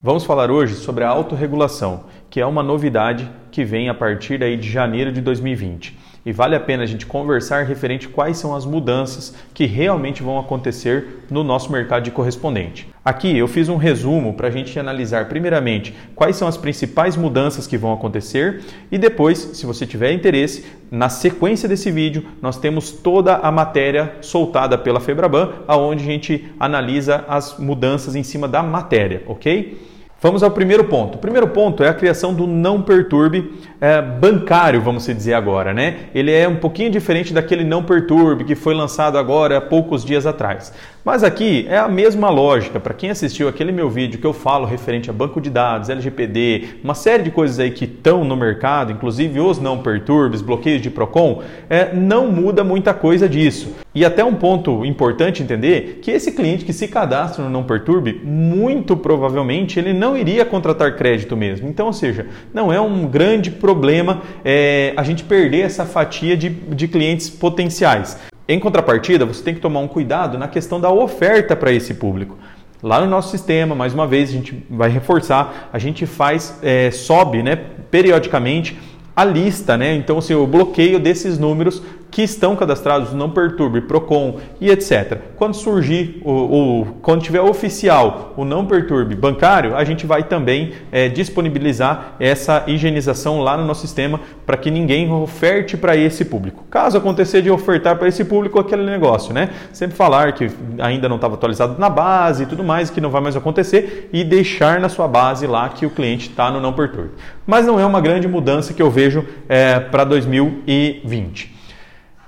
Vamos falar hoje sobre a autorregulação, que é uma novidade que vem a partir daí de janeiro de 2020 e vale a pena a gente conversar referente quais são as mudanças que realmente vão acontecer no nosso mercado de correspondente. Aqui eu fiz um resumo para a gente analisar primeiramente quais são as principais mudanças que vão acontecer e depois, se você tiver interesse, na sequência desse vídeo nós temos toda a matéria soltada pela Febraban, aonde a gente analisa as mudanças em cima da matéria, ok? Vamos ao primeiro ponto. O primeiro ponto é a criação do não perturbe é, bancário, vamos dizer agora, né? Ele é um pouquinho diferente daquele não perturbe que foi lançado agora há poucos dias atrás. Mas aqui é a mesma lógica. Para quem assistiu aquele meu vídeo que eu falo referente a banco de dados, LGPD, uma série de coisas aí que estão no mercado, inclusive os não perturbes, bloqueios de Procon, é, não muda muita coisa disso. E até um ponto importante entender que esse cliente que se cadastra no não perturbe, muito provavelmente ele não iria contratar crédito mesmo. Então, ou seja, não é um grande problema é, a gente perder essa fatia de, de clientes potenciais. Em contrapartida, você tem que tomar um cuidado na questão da oferta para esse público. Lá no nosso sistema, mais uma vez, a gente vai reforçar, a gente faz, é, sobe né, periodicamente a lista, né? Então, assim, o bloqueio desses números que estão cadastrados não perturbe, Procon e etc. Quando surgir o, o, quando tiver oficial o não perturbe bancário, a gente vai também é, disponibilizar essa higienização lá no nosso sistema para que ninguém oferte para esse público. Caso acontecer de ofertar para esse público aquele negócio, né? Sempre falar que ainda não estava atualizado na base e tudo mais, que não vai mais acontecer e deixar na sua base lá que o cliente está no não perturbe. Mas não é uma grande mudança que eu vejo é, para 2020.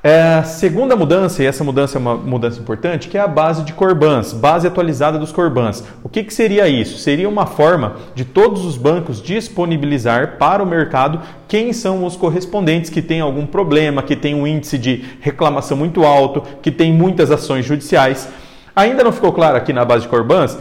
É, segunda mudança, e essa mudança é uma mudança importante, que é a base de Corbans, base atualizada dos Corbans. O que, que seria isso? Seria uma forma de todos os bancos disponibilizar para o mercado quem são os correspondentes que têm algum problema, que têm um índice de reclamação muito alto, que têm muitas ações judiciais. Ainda não ficou claro aqui na base de Corbans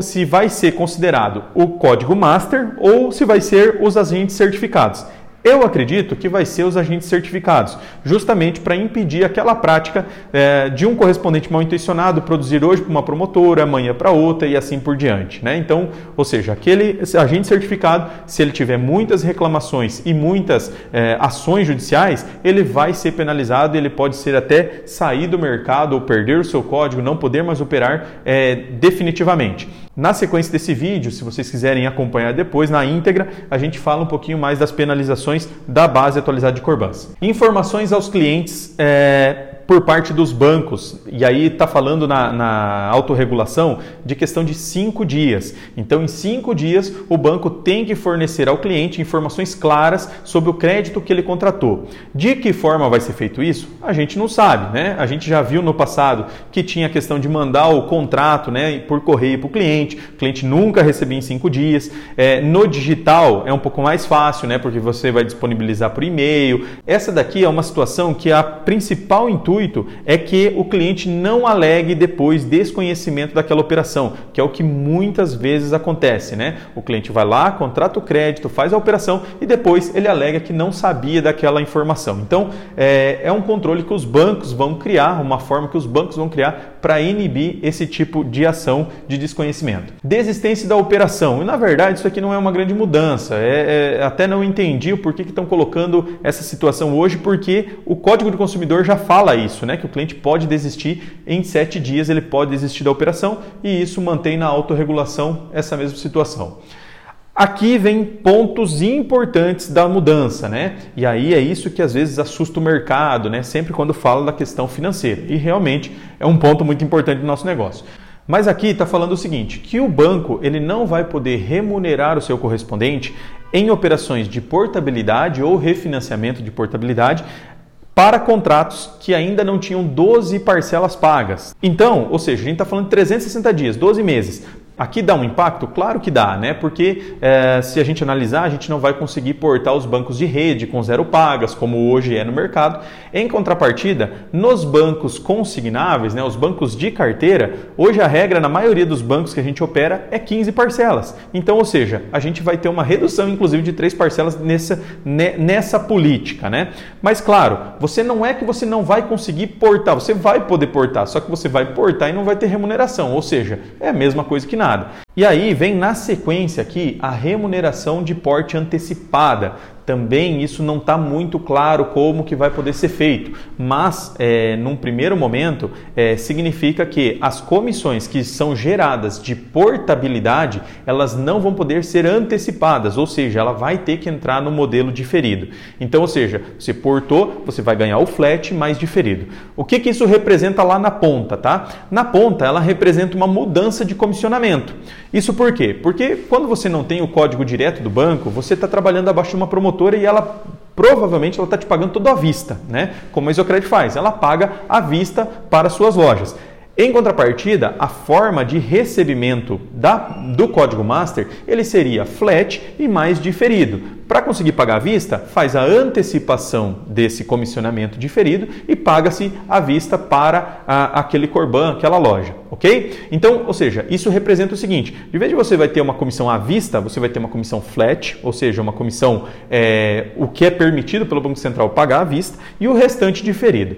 se vai ser considerado o código master ou se vai ser os agentes certificados. Eu acredito que vai ser os agentes certificados, justamente para impedir aquela prática é, de um correspondente mal intencionado produzir hoje para uma promotora, amanhã para outra e assim por diante. Né? Então, ou seja, aquele agente certificado, se ele tiver muitas reclamações e muitas é, ações judiciais, ele vai ser penalizado, ele pode ser até sair do mercado ou perder o seu código, não poder mais operar é, definitivamente. Na sequência desse vídeo, se vocês quiserem acompanhar depois, na íntegra, a gente fala um pouquinho mais das penalizações da base atualizada de Corbans. Informações aos clientes é, por parte dos bancos, e aí está falando na, na autorregulação de questão de cinco dias. Então, em cinco dias, o banco tem que fornecer ao cliente informações claras sobre o crédito que ele contratou. De que forma vai ser feito isso? A gente não sabe, né? A gente já viu no passado que tinha a questão de mandar o contrato né, por correio para o cliente, o cliente nunca recebia em cinco dias. É, no digital é um pouco mais fácil, né? Porque você vai disponibilizar por e-mail. Essa daqui é uma situação que a principal intuito intuito é que o cliente não alegue depois desconhecimento daquela operação, que é o que muitas vezes acontece, né? O cliente vai lá, contrata o crédito, faz a operação e depois ele alega que não sabia daquela informação. Então, é, é um controle que os bancos vão criar, uma forma que os bancos vão criar para inibir esse tipo de ação de desconhecimento. Desistência da operação. E na verdade, isso aqui não é uma grande mudança. É, é, até não entendi o porquê que estão colocando essa situação hoje, porque o Código do Consumidor já fala né? Que o cliente pode desistir em sete dias, ele pode desistir da operação e isso mantém na autorregulação essa mesma situação. Aqui vem pontos importantes da mudança, né? E aí é isso que às vezes assusta o mercado, né? Sempre quando fala da questão financeira. E realmente é um ponto muito importante do nosso negócio. Mas aqui está falando o seguinte, que o banco ele não vai poder remunerar o seu correspondente em operações de portabilidade ou refinanciamento de portabilidade para contratos que ainda não tinham 12 parcelas pagas. Então, ou seja, a gente está falando de 360 dias, 12 meses. Aqui dá um impacto? Claro que dá, né? Porque é, se a gente analisar, a gente não vai conseguir portar os bancos de rede com zero pagas, como hoje é no mercado. Em contrapartida, nos bancos consignáveis, né, os bancos de carteira, hoje a regra na maioria dos bancos que a gente opera é 15 parcelas. Então, ou seja, a gente vai ter uma redução, inclusive, de três parcelas nessa, nessa política, né? Mas claro, você não é que você não vai conseguir portar, você vai poder portar, só que você vai portar e não vai ter remuneração. Ou seja, é a mesma coisa que nada nada. E aí vem na sequência aqui a remuneração de porte antecipada também isso não está muito claro como que vai poder ser feito, mas é, num primeiro momento é, significa que as comissões que são geradas de portabilidade elas não vão poder ser antecipadas, ou seja, ela vai ter que entrar no modelo diferido. Então, ou seja, você portou, você vai ganhar o flat mais diferido. O que, que isso representa lá na ponta, tá? Na ponta ela representa uma mudança de comissionamento. Isso por quê? Porque quando você não tem o código direto do banco, você está trabalhando abaixo de uma promotora e ela provavelmente ela está te pagando tudo à vista, né? Como a Isocred faz, ela paga à vista para suas lojas. Em contrapartida, a forma de recebimento da, do código master ele seria flat e mais diferido. Para conseguir pagar à vista, faz a antecipação desse comissionamento diferido e paga-se à vista para a, aquele corban, aquela loja, ok? Então, ou seja, isso representa o seguinte: de vez de você vai ter uma comissão à vista, você vai ter uma comissão flat, ou seja, uma comissão é, o que é permitido pelo Banco Central pagar à vista e o restante diferido.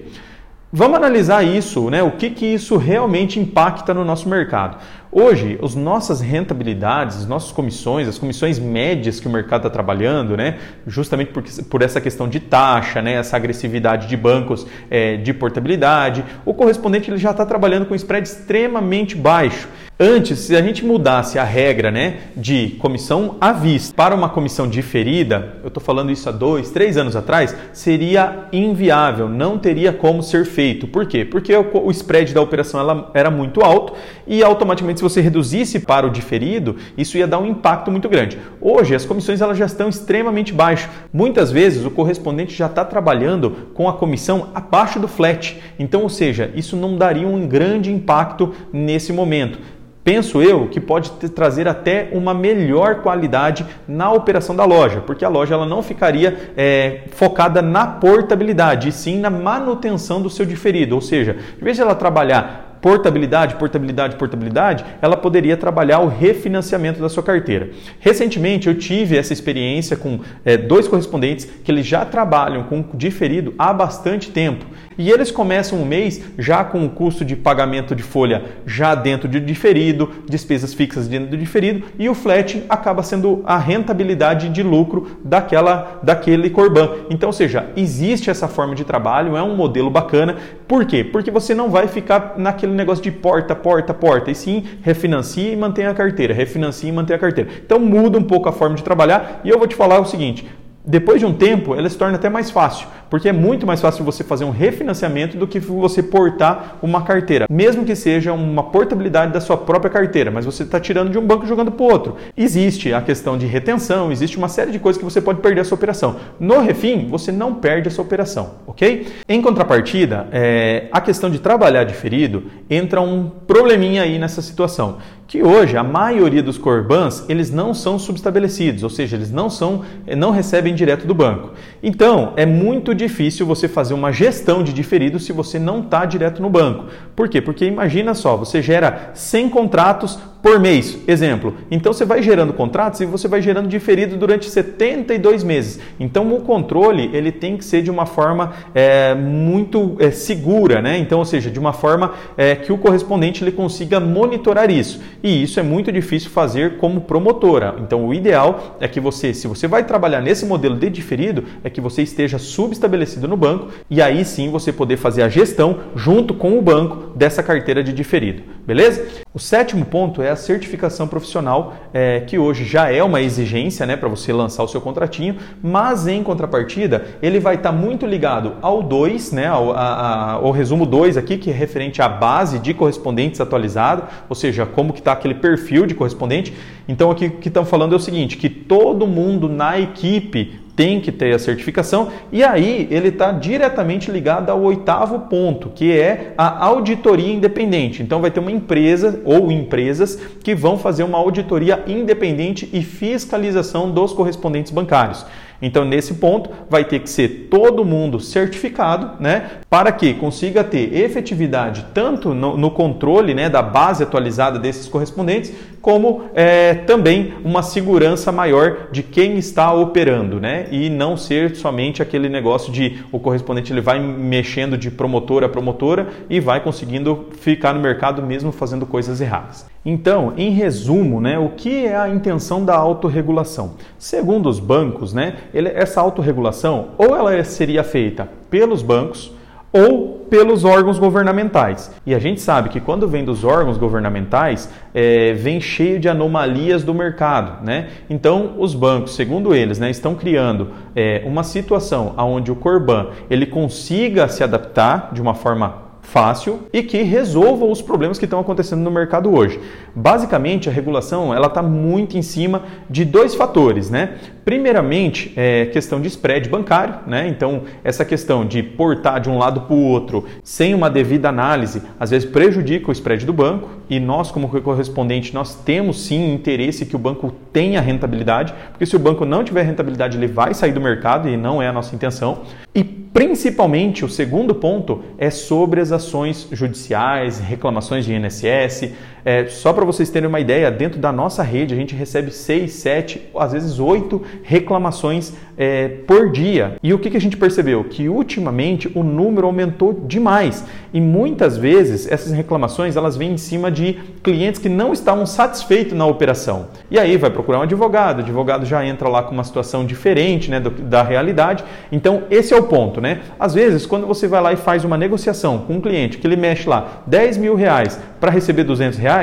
Vamos analisar isso, né? O que, que isso realmente impacta no nosso mercado. Hoje, as nossas rentabilidades, as nossas comissões, as comissões médias que o mercado está trabalhando, né, justamente por, por essa questão de taxa, né, essa agressividade de bancos é, de portabilidade, o correspondente ele já está trabalhando com spread extremamente baixo. Antes, se a gente mudasse a regra né, de comissão à vista para uma comissão diferida, eu estou falando isso há dois, três anos atrás, seria inviável, não teria como ser feito. Por quê? Porque o, spread da operação ela era muito alto e automaticamente você reduzisse para o diferido, isso ia dar um impacto muito grande. Hoje as comissões elas já estão extremamente baixas. Muitas vezes o correspondente já está trabalhando com a comissão abaixo do flat. Então, ou seja, isso não daria um grande impacto nesse momento penso eu que pode trazer até uma melhor qualidade na operação da loja, porque a loja ela não ficaria é, focada na portabilidade, e sim na manutenção do seu diferido. Ou seja, em vez de ela trabalhar portabilidade, portabilidade, portabilidade, ela poderia trabalhar o refinanciamento da sua carteira. Recentemente eu tive essa experiência com é, dois correspondentes que eles já trabalham com diferido há bastante tempo e eles começam o mês já com o custo de pagamento de folha já dentro de diferido, despesas fixas dentro do diferido e o flat acaba sendo a rentabilidade de lucro daquela daquele corban. Então, ou seja, existe essa forma de trabalho, é um modelo bacana. Por quê? Porque você não vai ficar naquele negócio de porta, porta, porta, e sim refinancia e mantém a carteira, refinancia e mantém a carteira. Então muda um pouco a forma de trabalhar e eu vou te falar o seguinte: depois de um tempo, ela se torna até mais fácil, porque é muito mais fácil você fazer um refinanciamento do que você portar uma carteira, mesmo que seja uma portabilidade da sua própria carteira, mas você está tirando de um banco e jogando para o outro. Existe a questão de retenção, existe uma série de coisas que você pode perder a sua operação. No refim, você não perde a sua operação, ok? Em contrapartida, é, a questão de trabalhar diferido entra um probleminha aí nessa situação que hoje a maioria dos corbans eles não são subestabelecidos, ou seja, eles não são, não recebem direto do banco. Então é muito difícil você fazer uma gestão de diferido se você não está direto no banco. Por quê? Porque imagina só, você gera 100 contratos por mês, exemplo. Então você vai gerando contratos e você vai gerando diferido durante 72 meses. Então o controle ele tem que ser de uma forma é, muito é, segura, né? Então, ou seja, de uma forma é, que o correspondente ele consiga monitorar isso. E isso é muito difícil fazer como promotora. Então o ideal é que você, se você vai trabalhar nesse modelo de diferido, é que você esteja subestabelecido no banco e aí sim você poder fazer a gestão junto com o banco dessa carteira de diferido. Beleza? O sétimo ponto é a certificação profissional, é, que hoje já é uma exigência né, para você lançar o seu contratinho, mas em contrapartida ele vai estar tá muito ligado ao 2, né, ao, a, a, ao resumo 2 aqui, que é referente à base de correspondentes atualizado, ou seja, como que está aquele perfil de correspondente. Então aqui o que estão falando é o seguinte, que todo mundo na equipe tem que ter a certificação e aí ele está diretamente ligado ao oitavo ponto, que é a auditoria independente. Então vai ter uma empresa ou empresas que vão fazer uma auditoria independente e fiscalização dos correspondentes bancários. Então, nesse ponto, vai ter que ser todo mundo certificado, né, para que consiga ter efetividade tanto no, no controle né, da base atualizada desses correspondentes, como é, também uma segurança maior de quem está operando, né, e não ser somente aquele negócio de o correspondente ele vai mexendo de promotora a promotora e vai conseguindo ficar no mercado mesmo fazendo coisas erradas. Então, em resumo, né, o que é a intenção da autorregulação? Segundo os bancos, né, ele, essa autorregulação ou ela seria feita pelos bancos ou pelos órgãos governamentais. E a gente sabe que quando vem dos órgãos governamentais, é, vem cheio de anomalias do mercado. Né? Então, os bancos, segundo eles, né, estão criando é, uma situação onde o Corban ele consiga se adaptar de uma forma fácil e que resolva os problemas que estão acontecendo no mercado hoje. Basicamente, a regulação ela está muito em cima de dois fatores, né? Primeiramente, é questão de spread bancário, né? Então, essa questão de portar de um lado para o outro sem uma devida análise, às vezes prejudica o spread do banco e nós, como correspondente, nós temos sim interesse que o banco tenha rentabilidade, porque se o banco não tiver rentabilidade, ele vai sair do mercado e não é a nossa intenção. E principalmente, o segundo ponto é sobre as ações judiciais, reclamações de INSS, é, só para vocês terem uma ideia, dentro da nossa rede a gente recebe 6, 7, às vezes 8 reclamações é, por dia. E o que, que a gente percebeu? Que ultimamente o número aumentou demais. E muitas vezes essas reclamações elas vêm em cima de clientes que não estavam satisfeitos na operação. E aí vai procurar um advogado, o advogado já entra lá com uma situação diferente né, da realidade. Então esse é o ponto. Né? Às vezes, quando você vai lá e faz uma negociação com um cliente que ele mexe lá 10 mil reais para receber 200 reais,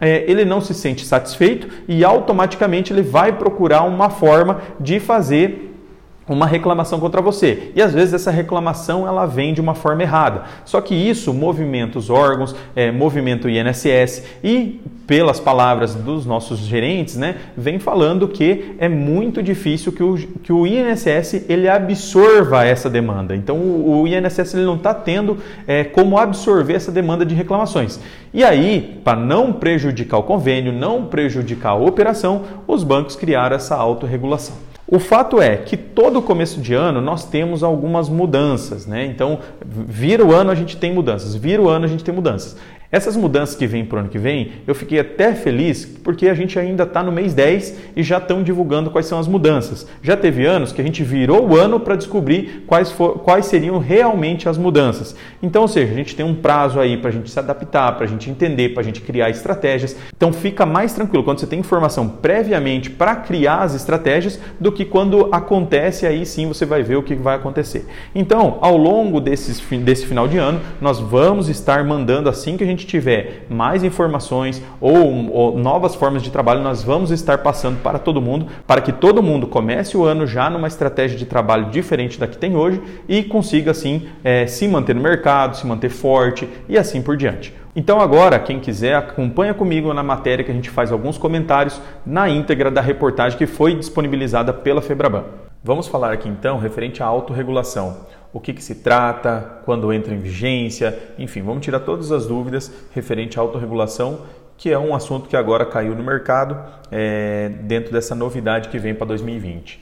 é, ele não se sente satisfeito e automaticamente ele vai procurar uma forma de fazer uma reclamação contra você. E às vezes essa reclamação ela vem de uma forma errada. Só que isso movimenta os órgãos, é, movimenta o INSS e pelas palavras dos nossos gerentes, né, vem falando que é muito difícil que o, que o INSS ele absorva essa demanda. Então o, o INSS ele não está tendo é, como absorver essa demanda de reclamações. E aí, para não prejudicar o convênio, não prejudicar a operação, os bancos criaram essa autorregulação. O fato é que todo começo de ano nós temos algumas mudanças, né? Então, vira o ano a gente tem mudanças, vira o ano a gente tem mudanças. Essas mudanças que vêm para o ano que vem, eu fiquei até feliz porque a gente ainda está no mês 10 e já estão divulgando quais são as mudanças. Já teve anos que a gente virou o ano para descobrir quais, for, quais seriam realmente as mudanças. Então, ou seja, a gente tem um prazo aí para a gente se adaptar, para a gente entender, para a gente criar estratégias. Então, fica mais tranquilo quando você tem informação previamente para criar as estratégias do que quando acontece, aí sim você vai ver o que vai acontecer. Então, ao longo desses, desse final de ano, nós vamos estar mandando assim que a gente gente tiver mais informações ou, ou, novas formas de trabalho, nós vamos estar passando para todo mundo, para que todo mundo comece o ano já numa estratégia de trabalho diferente da que tem hoje e consiga assim é, se manter no mercado, se manter forte e assim por diante. Então agora, quem quiser, acompanha comigo na matéria que a gente faz alguns comentários na íntegra da reportagem que foi disponibilizada pela Febraban. Vamos falar aqui então referente à autorregulação o que, que se trata, quando entra em vigência, enfim, vamos tirar todas as dúvidas referente à autorregulação, que é um assunto que agora caiu no mercado é, dentro dessa novidade que vem para 2020.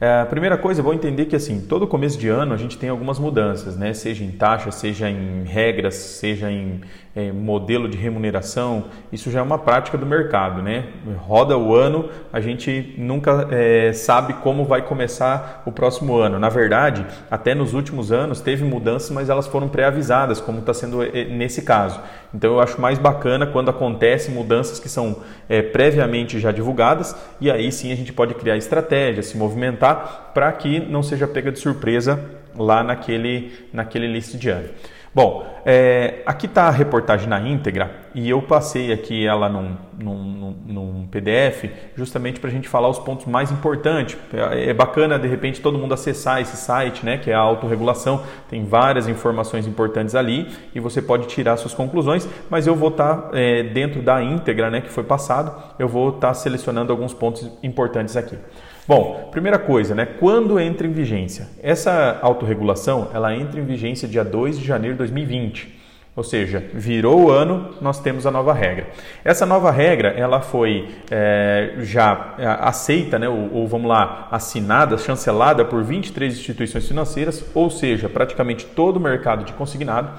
É, a primeira coisa, vou entender que assim, todo começo de ano a gente tem algumas mudanças, né? seja em taxa, seja em regras, seja em é, modelo de remuneração, isso já é uma prática do mercado, né? Roda o ano, a gente nunca é, sabe como vai começar o próximo ano. Na verdade, até nos últimos anos teve mudanças, mas elas foram pré-avisadas, como está sendo é, nesse caso. Então eu acho mais bacana quando acontecem mudanças que são é, previamente já divulgadas e aí sim a gente pode criar estratégias, se movimentar para que não seja pega de surpresa lá naquele, naquele list de ano. Bom, é, aqui está a reportagem na íntegra e eu passei aqui ela num, num, num PDF justamente para a gente falar os pontos mais importantes. É, é, bacana de repente todo mundo acessar esse site, né, que é a autorregulação, tem várias informações importantes ali e você pode tirar suas conclusões, mas eu vou estar tá, é, dentro da íntegra né, que foi passado, eu vou estar tá selecionando alguns pontos importantes aqui. Bom, primeira coisa, né? Quando entra em vigência? Essa autorregulação, ela entra em vigência dia 2 de janeiro de 2020. Ou seja, virou o ano, nós temos a nova regra. Essa nova regra, ela foi é, já é, aceita, né, ou, ou, vamos lá, assinada, chancelada por 23 instituições financeiras, ou seja, praticamente todo o mercado de consignado.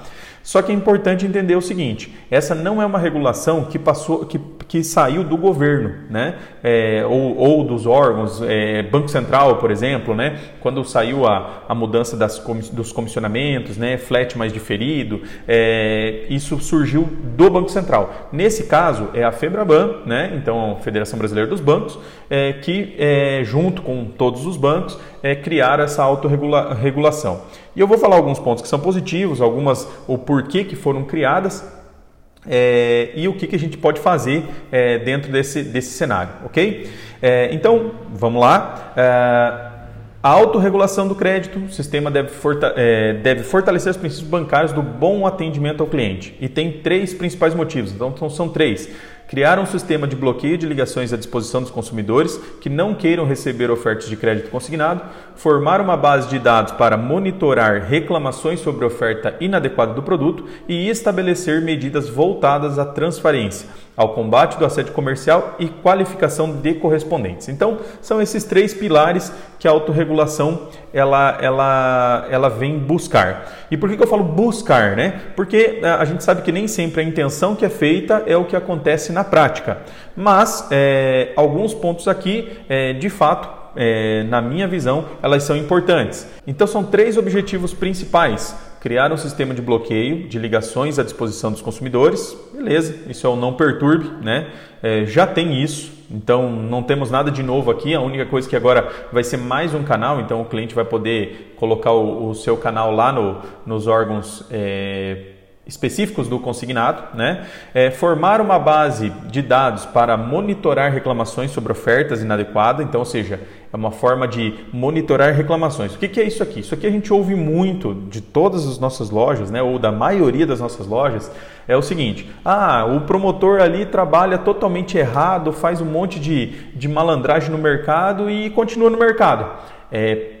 Só que é importante entender o seguinte: essa não é uma regulação que passou, que, que saiu do governo, né? É, ou, ou, dos órgãos, é, Banco Central, por exemplo, né? Quando saiu a, a mudança das, dos comissionamentos, né? Flat mais diferido, é, isso surgiu do Banco Central. Nesse caso é a Febraban, né? Então Federação Brasileira dos Bancos, é, que é, junto com todos os bancos é, criaram essa autorregulação. E eu vou falar alguns pontos que são positivos, algumas o porquê que foram criadas é, e o que, que a gente pode fazer é, dentro desse, desse cenário, ok? É, então, vamos lá. É, a autorregulação do crédito, o sistema deve, forta é, deve, fortalecer os princípios bancários do bom atendimento ao cliente. E tem três principais motivos, então são três. Criar um sistema de bloqueio de ligações à disposição dos consumidores que não queiram receber ofertas de crédito consignado, formar uma base de dados para monitorar reclamações sobre oferta inadequada do produto e estabelecer medidas voltadas à transparência ao combate do assédio comercial e qualificação de correspondentes. Então, são esses três pilares que a autorregulação ela, ela, ela vem buscar. E por que, que eu falo buscar? Né? Porque é, a gente sabe que nem sempre a intenção que é feita é o que acontece na prática. Mas é, alguns pontos aqui, é, de fato, é, na minha visão, elas são importantes. Então, são três objetivos principais criar um sistema de bloqueio de ligações à disposição dos consumidores. Beleza, isso é o não perturbe, né? É, já tem isso, então não temos nada de novo aqui. A única coisa que agora vai ser mais um canal, então o cliente vai poder colocar o, o seu canal lá no, nos órgãos. É, específicos do consignado, né? É, formar uma base de dados para monitorar reclamações sobre ofertas inadequadas, então, ou seja, é uma forma de monitorar reclamações. O que, que, é isso aqui? Isso aqui a gente ouve muito de todas as nossas lojas, né? ou da maioria das nossas lojas, é o seguinte: ah, o promotor ali trabalha totalmente errado, faz um monte de, de malandragem no mercado e continua no mercado. É,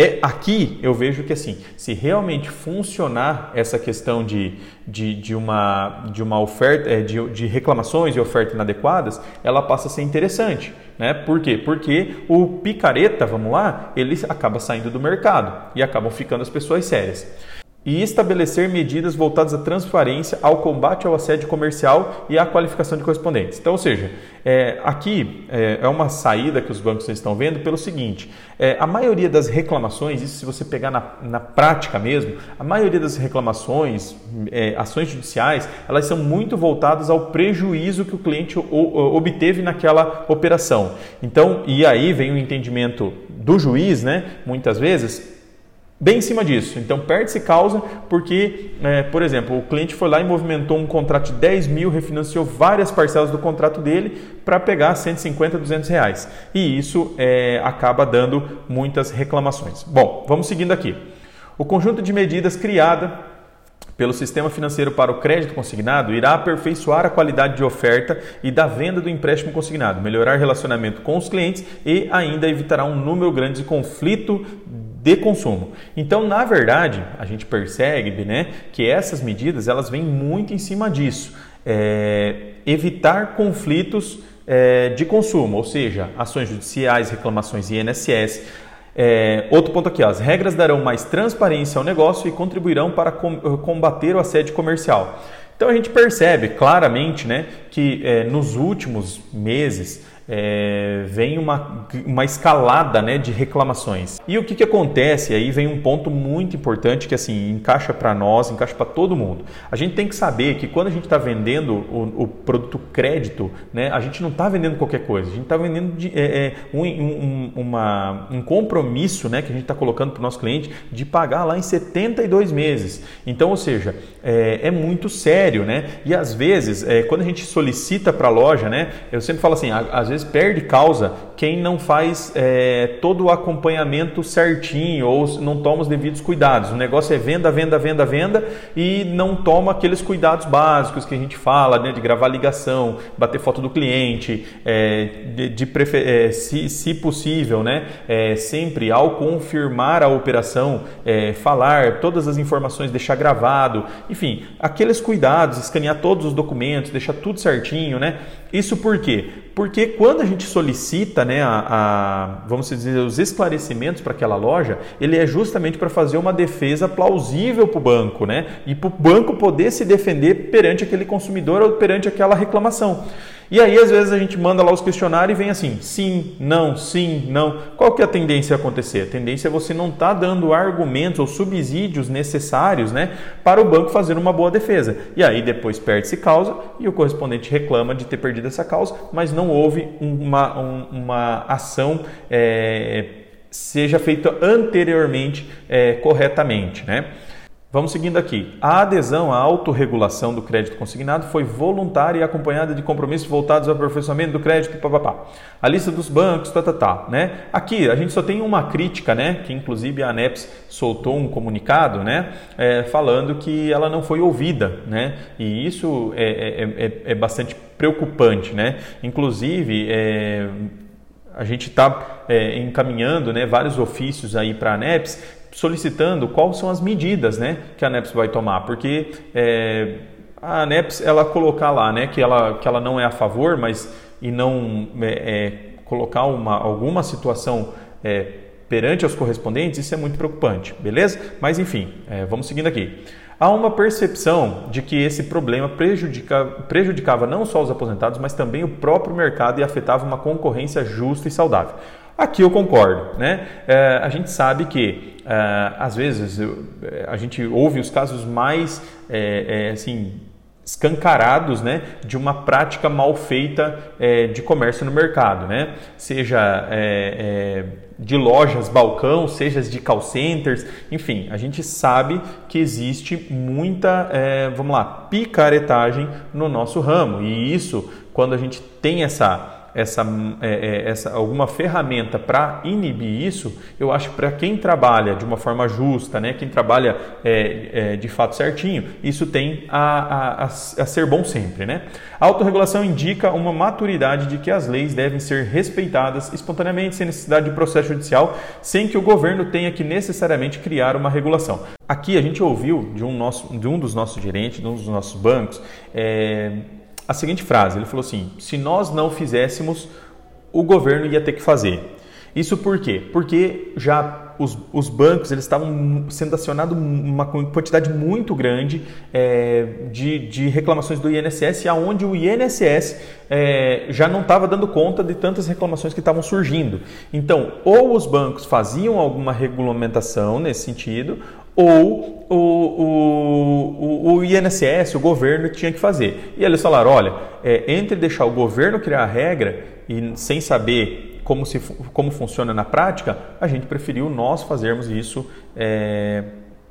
é, aqui eu vejo que assim, se realmente funcionar essa questão de, de, de uma, de uma oferta, é, de, de reclamações e ofertas inadequadas, ela passa a ser interessante. Né? Por quê? Porque o picareta, vamos lá, ele acaba saindo do mercado e acabam ficando as pessoas sérias e estabelecer medidas voltadas à transparência, ao combate ao assédio comercial e à qualificação de correspondentes. Então, ou seja, é, aqui é, é, uma saída que os bancos estão vendo pelo seguinte: é, a maioria das reclamações, isso se você pegar na, na prática mesmo, a maioria das reclamações, é, ações judiciais, elas são muito voltadas ao prejuízo que o cliente o, o, obteve naquela operação. Então, e aí vem o entendimento do juiz, né? Muitas vezes bem em cima disso. Então, perde-se causa porque, é, por exemplo, o cliente foi lá e movimentou um contrato de 10 mil, refinanciou várias parcelas do contrato dele para pegar 150, 200 reais. E isso é, acaba dando muitas reclamações. Bom, vamos seguindo aqui. O conjunto de medidas criada pelo sistema financeiro para o crédito consignado irá aperfeiçoar a qualidade de oferta e da venda do empréstimo consignado, melhorar relacionamento com os clientes e ainda evitará um número grande de conflito de consumo. Então, na verdade, a gente percebe né, que essas medidas elas vêm muito em cima disso. É, evitar conflitos é, de consumo, ou seja, ações judiciais, reclamações INSS. É, outro ponto aqui, ó, as regras darão mais transparência ao negócio e contribuirão para combater o assédio comercial. Então a gente percebe claramente né, que é, nos últimos meses é, vem uma, uma escalada né, de reclamações. E o que, que acontece? Aí vem um ponto muito importante que assim encaixa para nós, encaixa para todo mundo. A gente tem que saber que quando a gente está vendendo o, o, produto crédito, né, a gente não está vendendo qualquer coisa, a gente está vendendo de, é, é, um, um, uma, um compromisso né, que a gente está colocando para o nosso cliente de pagar lá em 72 meses. Então, ou seja, é, é muito sério, né? E às vezes, é, quando a gente solicita para a loja, né? Eu sempre falo assim, às vezes perde causa quem não faz é, todo o acompanhamento certinho ou não toma os devidos cuidados. O negócio é venda, venda, venda, venda e não toma aqueles cuidados básicos que a gente fala, né? De gravar ligação, bater foto do cliente, é, de, de é, se, se, possível, né? É, sempre ao confirmar a operação, é, falar todas as informações, deixar gravado, enfim, aqueles cuidados, escanear todos os documentos, deixar tudo certinho, né? Isso por quê? Porque quando a gente solicita, né, a, a vamos dizer, os esclarecimentos para aquela loja, ele é justamente para fazer uma defesa plausível para o banco, né? E para o banco poder se defender perante aquele consumidor ou perante aquela reclamação. E aí, às vezes, a gente manda lá os questionários e vem assim: sim, não, sim, não. Qual que é a tendência a acontecer? A tendência é você não estar tá dando argumentos ou subsídios necessários né, para o banco fazer uma boa defesa. E aí, depois perde-se causa e o correspondente reclama de ter perdido essa causa, mas não houve uma, um, uma ação. É, seja feita anteriormente é, corretamente, né? Vamos seguindo aqui. A adesão à autorregulação do crédito consignado foi voluntária e acompanhada de compromissos voltados ao aperfeiçoamento do crédito, papapá. A lista dos bancos, tá, tá, tá, né? Aqui a gente só tem uma crítica, né? Que inclusive a ANEPS soltou um comunicado, né? É, falando que ela não foi ouvida, né? E isso é, é, é, é bastante preocupante, né? Inclusive, é, a gente está é, encaminhando né, vários ofícios aí para a ANEPS solicitando quais são as medidas né, que a ANEPS vai tomar, porque é, a ANEPS ela colocar lá né, que, ela, que ela não é a favor, mas e não é, é, colocar uma, alguma situação é, perante os correspondentes, isso é muito preocupante, beleza? Mas enfim, é, vamos seguindo aqui. Há uma percepção de que esse problema prejudica, prejudicava não só os aposentados, mas também o próprio mercado e afetava uma concorrência justa e saudável. Aqui eu concordo. Né? É, a gente sabe que, é, às vezes, a gente ouve os casos mais é, é, assim, escancarados né, de uma prática mal feita é, de comércio no mercado, né? seja é, de lojas balcão, seja de call centers, enfim, a gente sabe que existe muita, vamos lá, picaretagem no nosso ramo e isso, quando a gente tem essa essa, é, é, essa alguma ferramenta para inibir isso, eu acho que para quem trabalha de uma forma justa, né, quem trabalha é, é, de fato certinho, isso tem a, a, a, ser bom sempre. Né? A autorregulação indica uma maturidade de que as leis devem ser respeitadas espontaneamente, sem necessidade de processo judicial, sem que o governo tenha que necessariamente criar uma regulação. Aqui a gente ouviu de um, nosso, de um dos nossos gerentes, de um dos nossos bancos, é, a seguinte frase: ele falou assim, se nós não fizéssemos, o governo ia ter que fazer. Isso por quê? Porque já os, os bancos eles estavam sendo acionados uma quantidade muito grande é, de, de, reclamações do INSS, aonde o INSS é, já não estava dando conta de tantas reclamações que estavam surgindo. Então, ou os bancos faziam alguma regulamentação nesse sentido, ou o, o, o, INSS, o governo, tinha que fazer. E eles falaram: olha, é, entre deixar o governo criar a regra e sem saber como, se, como funciona na prática, a gente preferiu nós fazermos isso. É,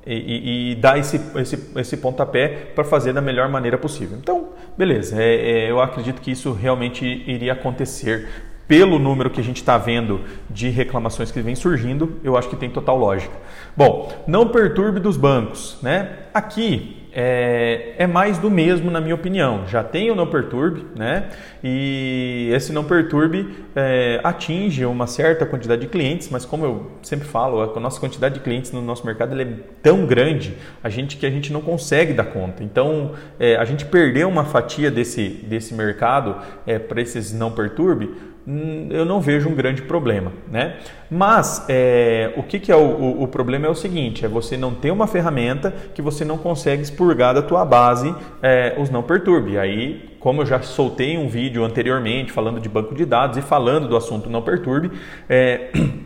e, e, dar esse, esse, esse pontapé para fazer da melhor maneira possível. Então, beleza, é, é, eu acredito que isso realmente iria acontecer pelo número que a gente está vendo de reclamações que vem surgindo, eu acho que tem total lógica. Bom, não perturbe dos bancos, né? Aqui é, é, mais do mesmo, na minha opinião. Já tem o não perturbe, né? E esse não perturbe é, atinge uma certa quantidade de clientes, mas como eu sempre falo, a nossa quantidade de clientes no nosso mercado é tão grande a gente que a gente não consegue dar conta. Então, é, a gente perdeu uma fatia desse, desse mercado é, para esses não perturbe eu não vejo um grande problema, né? Mas é, o que, que é o, o, o, problema é o seguinte: é você não ter uma ferramenta que você não consegue expurgar da tua base é, os não perturbe. Aí, como eu já soltei um vídeo anteriormente falando de banco de dados e falando do assunto não perturbe, é,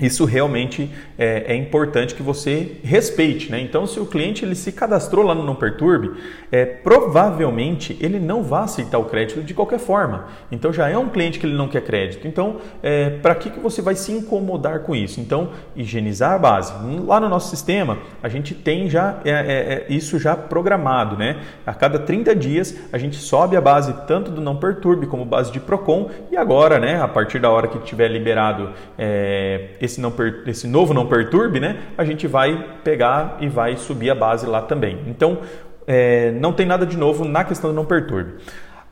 isso realmente é, é, importante que você respeite, né? Então, se o cliente ele se cadastrou lá no Não Perturbe, é, provavelmente ele não vai aceitar o crédito de qualquer forma. Então, já é um cliente que ele não quer crédito. Então, é, para que, que você vai se incomodar com isso? Então, higienizar a base. Lá no nosso sistema, a gente tem já é, é, é, isso já programado, né? A cada 30 dias, a gente sobe a base tanto do Não Perturbe como base de Procon e agora, né? A partir da hora que tiver liberado esse esse, não, esse novo não perturbe, né, a gente vai pegar e vai subir a base lá também. Então, é, não tem nada de novo na questão do não perturbe.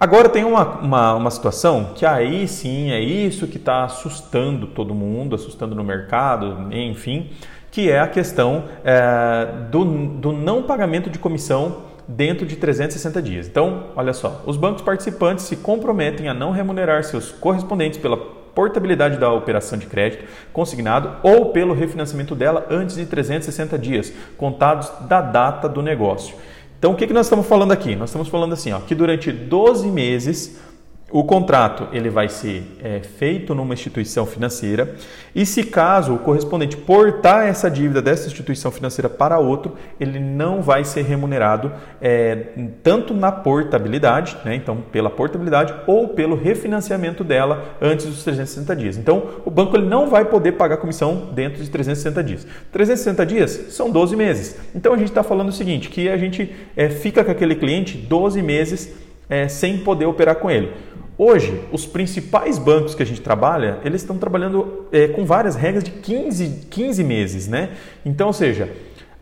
Agora tem uma, uma, uma situação que aí sim é isso que está assustando todo mundo, assustando no mercado, enfim, que é a questão é, do, do não pagamento de comissão dentro de 360 dias. Então, olha só, os bancos participantes se comprometem a não remunerar seus correspondentes pela portabilidade da operação de crédito consignado ou pelo refinanciamento dela antes de 360 dias, contados da data do negócio. Então, o que, que nós estamos falando aqui? Nós estamos falando assim, ó, que durante 12 meses o contrato ele vai ser é, feito numa instituição financeira e se caso o correspondente portar essa dívida dessa instituição financeira para outro, ele não vai ser remunerado é, tanto na portabilidade, né, então pela portabilidade ou pelo refinanciamento dela antes dos 360 dias. Então o banco ele não vai poder pagar comissão dentro de 360 dias. 360 dias são 12 meses. Então a gente está falando o seguinte, que a gente é, fica com aquele cliente 12 meses é, sem poder operar com ele. Hoje, os principais bancos que a gente trabalha, eles estão trabalhando é, com várias regras de 15, 15 meses, né? Então, ou seja,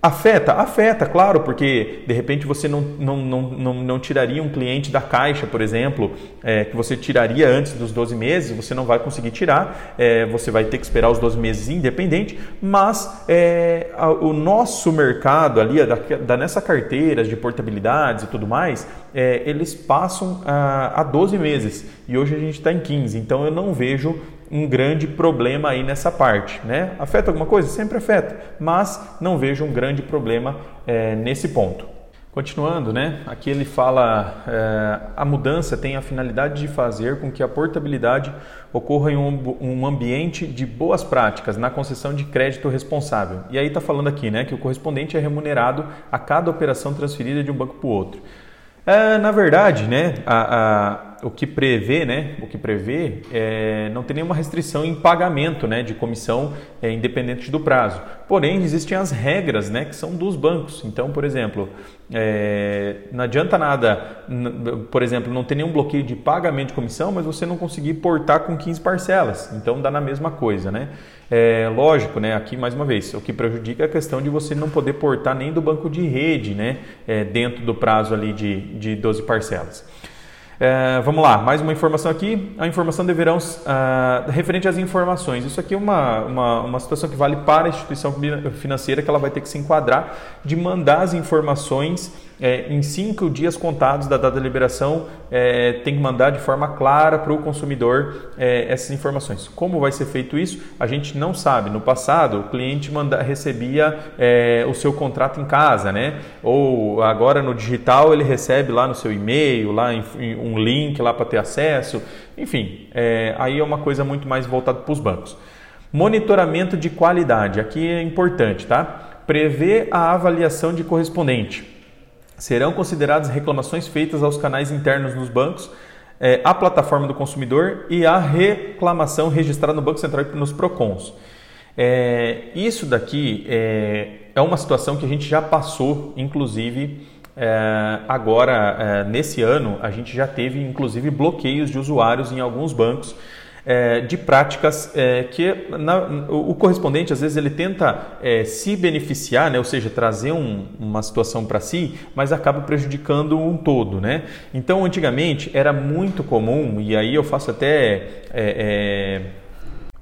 Afeta? Afeta, claro, porque de repente você não, não, não, não, não tiraria um cliente da caixa, por exemplo, é, que você tiraria antes dos 12 meses, você não vai conseguir tirar, é, você vai ter que esperar os 12 meses independente, mas é, a, o nosso mercado ali, da, da, nessa carteira de portabilidades e tudo mais, é, eles passam a, a 12 meses e hoje a gente está em 15, então eu não vejo um grande problema aí nessa parte. Né? Afeta alguma coisa? Sempre afeta, mas não vejo um grande problema é, nesse ponto. Continuando, né? Aqui ele fala é, a mudança tem a finalidade de fazer com que a portabilidade ocorra em um, um ambiente de boas práticas na concessão de crédito responsável. E aí está falando aqui, né, que o correspondente é remunerado a cada operação transferida de um banco para o outro. É, na verdade, né, a, a, o que prevê, né, o que prevê é, não tem nenhuma restrição em pagamento né, de comissão é, independente do prazo. Porém, existem as regras né, que são dos bancos. Então, por exemplo, é, não adianta nada, por exemplo, não ter nenhum bloqueio de pagamento de comissão, mas você não conseguir portar com 15 parcelas. Então, dá na mesma coisa. Né? É, lógico, né, aqui mais uma vez, o que prejudica é a questão de você não poder portar nem do banco de rede né, é, dentro do prazo ali de, de 12 parcelas. É, vamos lá, mais uma informação aqui. A informação deverão, uh, referente às informações. Isso aqui é uma, uma, uma situação que vale para a instituição financeira, que ela vai ter que se enquadrar de mandar as informações é, em cinco dias contados da data da liberação, é, tem que mandar de forma clara para o consumidor é, essas informações. Como vai ser feito isso? A gente não sabe. No passado, o cliente manda, recebia é, o seu contrato em casa, né? Ou agora no digital ele recebe lá no seu e-mail, lá em, um link lá para ter acesso. Enfim, é, aí é uma coisa muito mais voltada para os bancos. Monitoramento de qualidade, aqui é importante, tá? Prever a avaliação de correspondente serão consideradas reclamações feitas aos canais internos nos bancos, é, a plataforma do consumidor e a reclamação registrada no Banco Central e nos PROCONs. É, isso daqui é, é, uma situação que a gente já passou, inclusive é, agora é, nesse ano a gente já teve inclusive bloqueios de usuários em alguns bancos é, de práticas é, que na, o, correspondente às vezes ele tenta é, se beneficiar, né? ou seja, trazer um, uma situação para si, mas acaba prejudicando um todo. Né? Então, antigamente era muito comum, e aí eu faço até é, é,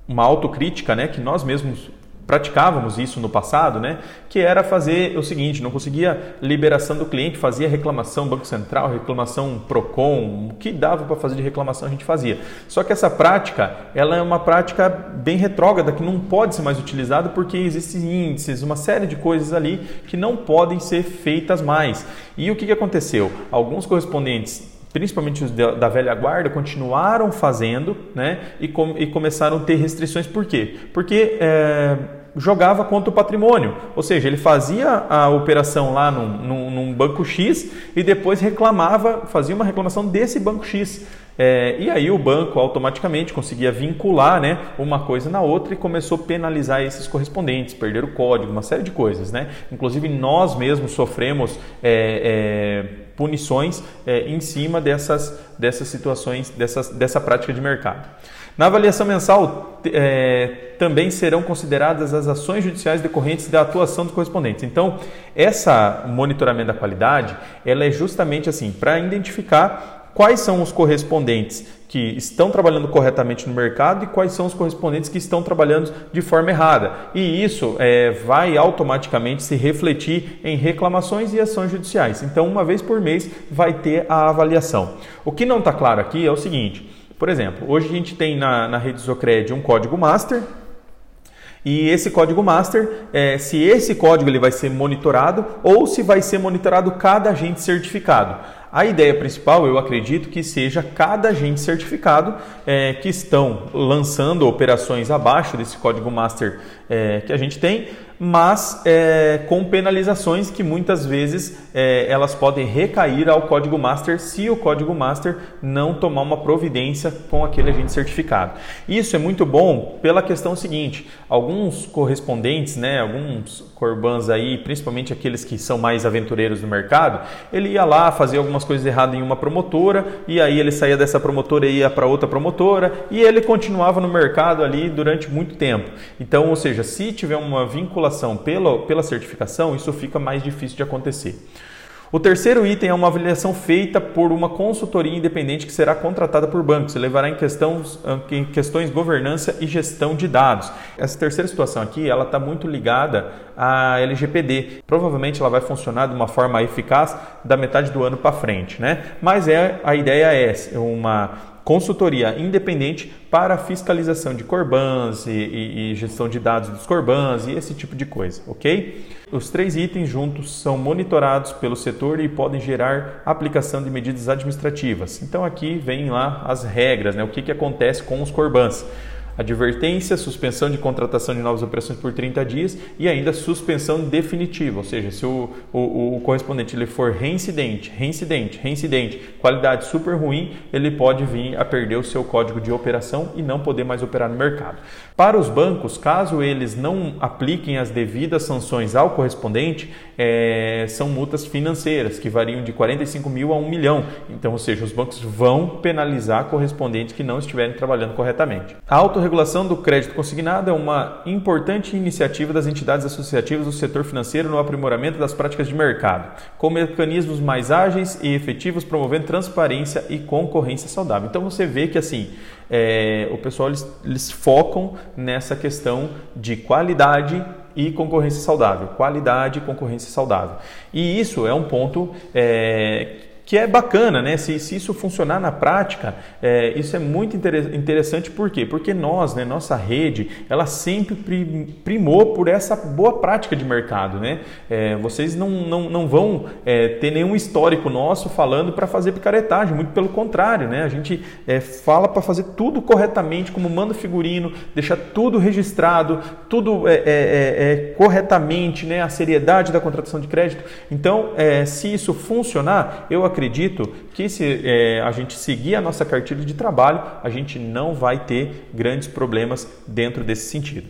uma autocrítica, né? que nós mesmos praticávamos isso no passado, né? Que era fazer o seguinte: não conseguia liberação do cliente, fazia reclamação Banco Central, reclamação Procon, o que dava para fazer de reclamação a gente fazia. Só que essa prática, ela é uma prática bem retrógrada que não pode ser mais utilizada porque existem índices, uma série de coisas ali que não podem ser feitas mais. E o que, aconteceu? Alguns correspondentes principalmente os da velha guarda, continuaram fazendo né, e, com, e começaram a ter restrições. Por quê? Porque é, jogava contra o patrimônio, ou seja, ele fazia a operação lá num, num, num banco X e depois reclamava, fazia uma reclamação desse banco X. É, e aí o banco automaticamente conseguia vincular né, uma coisa na outra e começou a penalizar esses correspondentes, perder o código, uma série de coisas. Né? Inclusive nós mesmos sofremos é, é, punições é, em cima dessas, dessas situações, dessas, dessa prática de mercado. Na avaliação mensal, é, também serão consideradas as ações judiciais decorrentes da atuação dos correspondentes. Então, essa monitoramento da qualidade, ela é justamente assim, para identificar quais são os correspondentes que estão trabalhando corretamente no mercado e quais são os correspondentes que estão trabalhando de forma errada. E isso é, vai automaticamente se refletir em reclamações e ações judiciais. Então, uma vez por mês vai ter a avaliação. O que não está claro aqui é o seguinte: por exemplo, hoje a gente tem na, na rede Zocred um código master, e esse código master, é, se esse código ele vai ser monitorado ou se vai ser monitorado cada agente certificado. A ideia principal, eu acredito, que seja cada agente certificado é, que estão lançando operações abaixo desse código master é, que a gente tem, mas é, com penalizações que muitas vezes é, elas podem recair ao código master se o código master não tomar uma providência com aquele agente certificado. Isso é muito bom pela questão seguinte: alguns correspondentes, né, alguns corbans aí, principalmente aqueles que são mais aventureiros no mercado, ele ia lá fazer algumas coisas erradas em uma promotora e aí ele saía dessa promotora e ia para outra promotora e ele continuava no mercado ali durante muito tempo. Então, ou seja, se tiver uma vinculação pela, pela certificação, isso fica mais difícil de acontecer. O terceiro item é uma avaliação feita por uma consultoria independente que será contratada por bancos e levará em, questões, em questões governança e gestão de dados. Essa terceira situação aqui, ela está muito ligada à LGPD. Provavelmente ela vai funcionar de uma forma eficaz da metade do ano para frente, né? Mas é a ideia é uma consultoria independente para fiscalização de corbans e, e, e, gestão de dados dos corbans e esse tipo de coisa, ok? Os três itens juntos são monitorados pelo setor e podem gerar aplicação de medidas administrativas. Então aqui vem lá as regras, né? o que, que acontece com os corbans advertência, suspensão de contratação de novas operações por 30 dias e ainda suspensão definitiva, ou seja, se o, o, o, correspondente ele for reincidente, reincidente, reincidente, qualidade super ruim, ele pode vir a perder o seu código de operação e não poder mais operar no mercado. Para os bancos, caso eles não apliquem as devidas sanções ao correspondente, é, são multas financeiras que variam de 45 mil a 1 milhão. Então, ou seja, os bancos vão penalizar correspondentes que não estiverem trabalhando corretamente. A autorregulação do crédito consignado é uma importante iniciativa das entidades associativas do setor financeiro no aprimoramento das práticas de mercado, com mecanismos mais ágeis e efetivos, promovendo transparência e concorrência saudável. Então você vê que assim é, o pessoal eles, eles focam nessa questão de qualidade e concorrência saudável. Qualidade e concorrência saudável. E isso é um ponto é, que é bacana, né? Se, se isso funcionar na prática, é, isso é muito interessante, por quê? Porque nós, né, nossa rede, ela sempre primou por essa boa prática de mercado, né? É, vocês não, não, não vão é, ter nenhum histórico nosso falando para fazer picaretagem, muito pelo contrário, né? A gente é, fala para fazer tudo corretamente, como manda figurino, deixar tudo registrado, tudo é, é, corretamente, né? A seriedade da contratação de crédito. Então, se isso funcionar, eu acredito acredito que se é, a gente seguir a nossa cartilha de trabalho, a gente não vai ter grandes problemas dentro desse sentido.